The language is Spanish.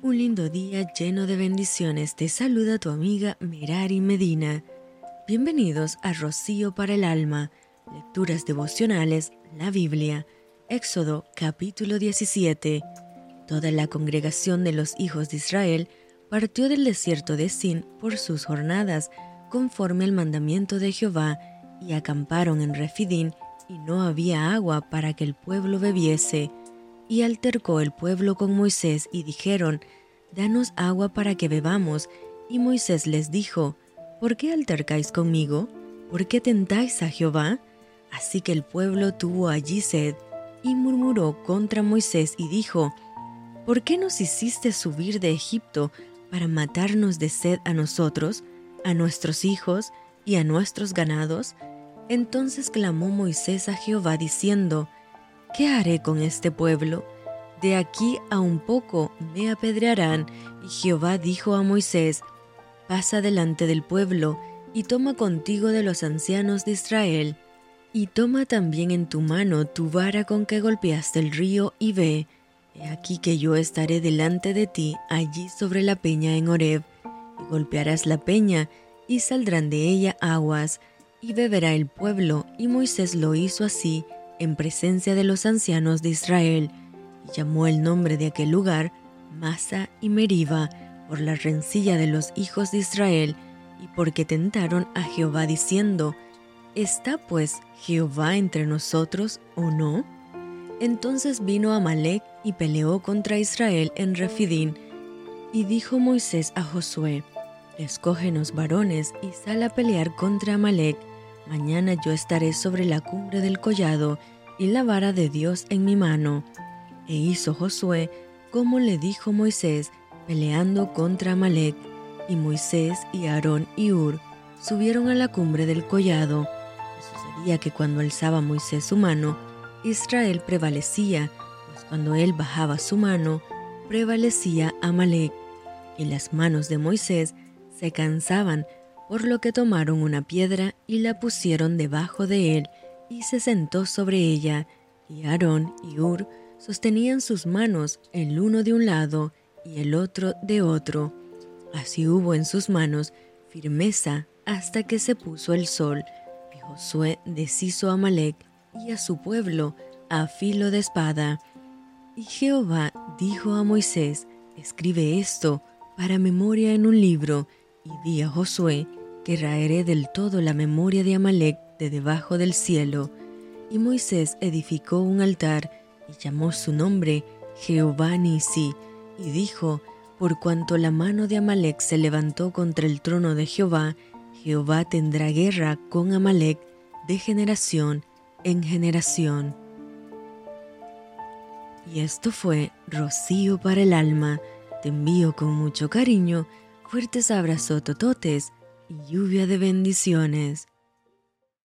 Un lindo día lleno de bendiciones. Te saluda tu amiga Merari Medina. Bienvenidos a Rocío para el Alma, Lecturas Devocionales, la Biblia, Éxodo capítulo 17. Toda la congregación de los hijos de Israel partió del desierto de Sin por sus jornadas, conforme al mandamiento de Jehová, y acamparon en Refidín, y no había agua para que el pueblo bebiese. Y altercó el pueblo con Moisés y dijeron, Danos agua para que bebamos. Y Moisés les dijo, ¿Por qué altercáis conmigo? ¿Por qué tentáis a Jehová? Así que el pueblo tuvo allí sed, y murmuró contra Moisés y dijo, ¿Por qué nos hiciste subir de Egipto para matarnos de sed a nosotros, a nuestros hijos y a nuestros ganados? Entonces clamó Moisés a Jehová diciendo, ¿Qué haré con este pueblo? De aquí a un poco me apedrearán. Y Jehová dijo a Moisés, Pasa delante del pueblo, y toma contigo de los ancianos de Israel, y toma también en tu mano tu vara con que golpeaste el río, y ve, he aquí que yo estaré delante de ti allí sobre la peña en Horeb, y golpearás la peña, y saldrán de ella aguas, y beberá el pueblo, y Moisés lo hizo así, en presencia de los ancianos de Israel, y llamó el nombre de aquel lugar Masa y Meriba, por la rencilla de los hijos de Israel, y porque tentaron a Jehová diciendo, ¿Está pues Jehová entre nosotros o no? Entonces vino Amalek y peleó contra Israel en Refidín, y dijo Moisés a Josué, Escógenos varones y sal a pelear contra Amalek, Mañana yo estaré sobre la cumbre del collado y la vara de Dios en mi mano. E hizo Josué como le dijo Moisés, peleando contra Amalek. Y Moisés y Aarón y Ur subieron a la cumbre del collado. Y sucedía que cuando alzaba Moisés su mano, Israel prevalecía, pues cuando él bajaba su mano, prevalecía Amalek. Y las manos de Moisés se cansaban por lo que tomaron una piedra y la pusieron debajo de él, y se sentó sobre ella, y Aarón y Ur sostenían sus manos el uno de un lado y el otro de otro. Así hubo en sus manos firmeza hasta que se puso el sol, y Josué deshizo a Malek y a su pueblo a filo de espada. Y Jehová dijo a Moisés, escribe esto para memoria en un libro, y di a Josué, que raeré del todo la memoria de Amalek de debajo del cielo. Y Moisés edificó un altar y llamó su nombre Jehová Nisi, y dijo, por cuanto la mano de Amalek se levantó contra el trono de Jehová, Jehová tendrá guerra con Amalek de generación en generación. Y esto fue Rocío para el alma. Te envío con mucho cariño, fuertes abrazos tototes lluvia de bendiciones.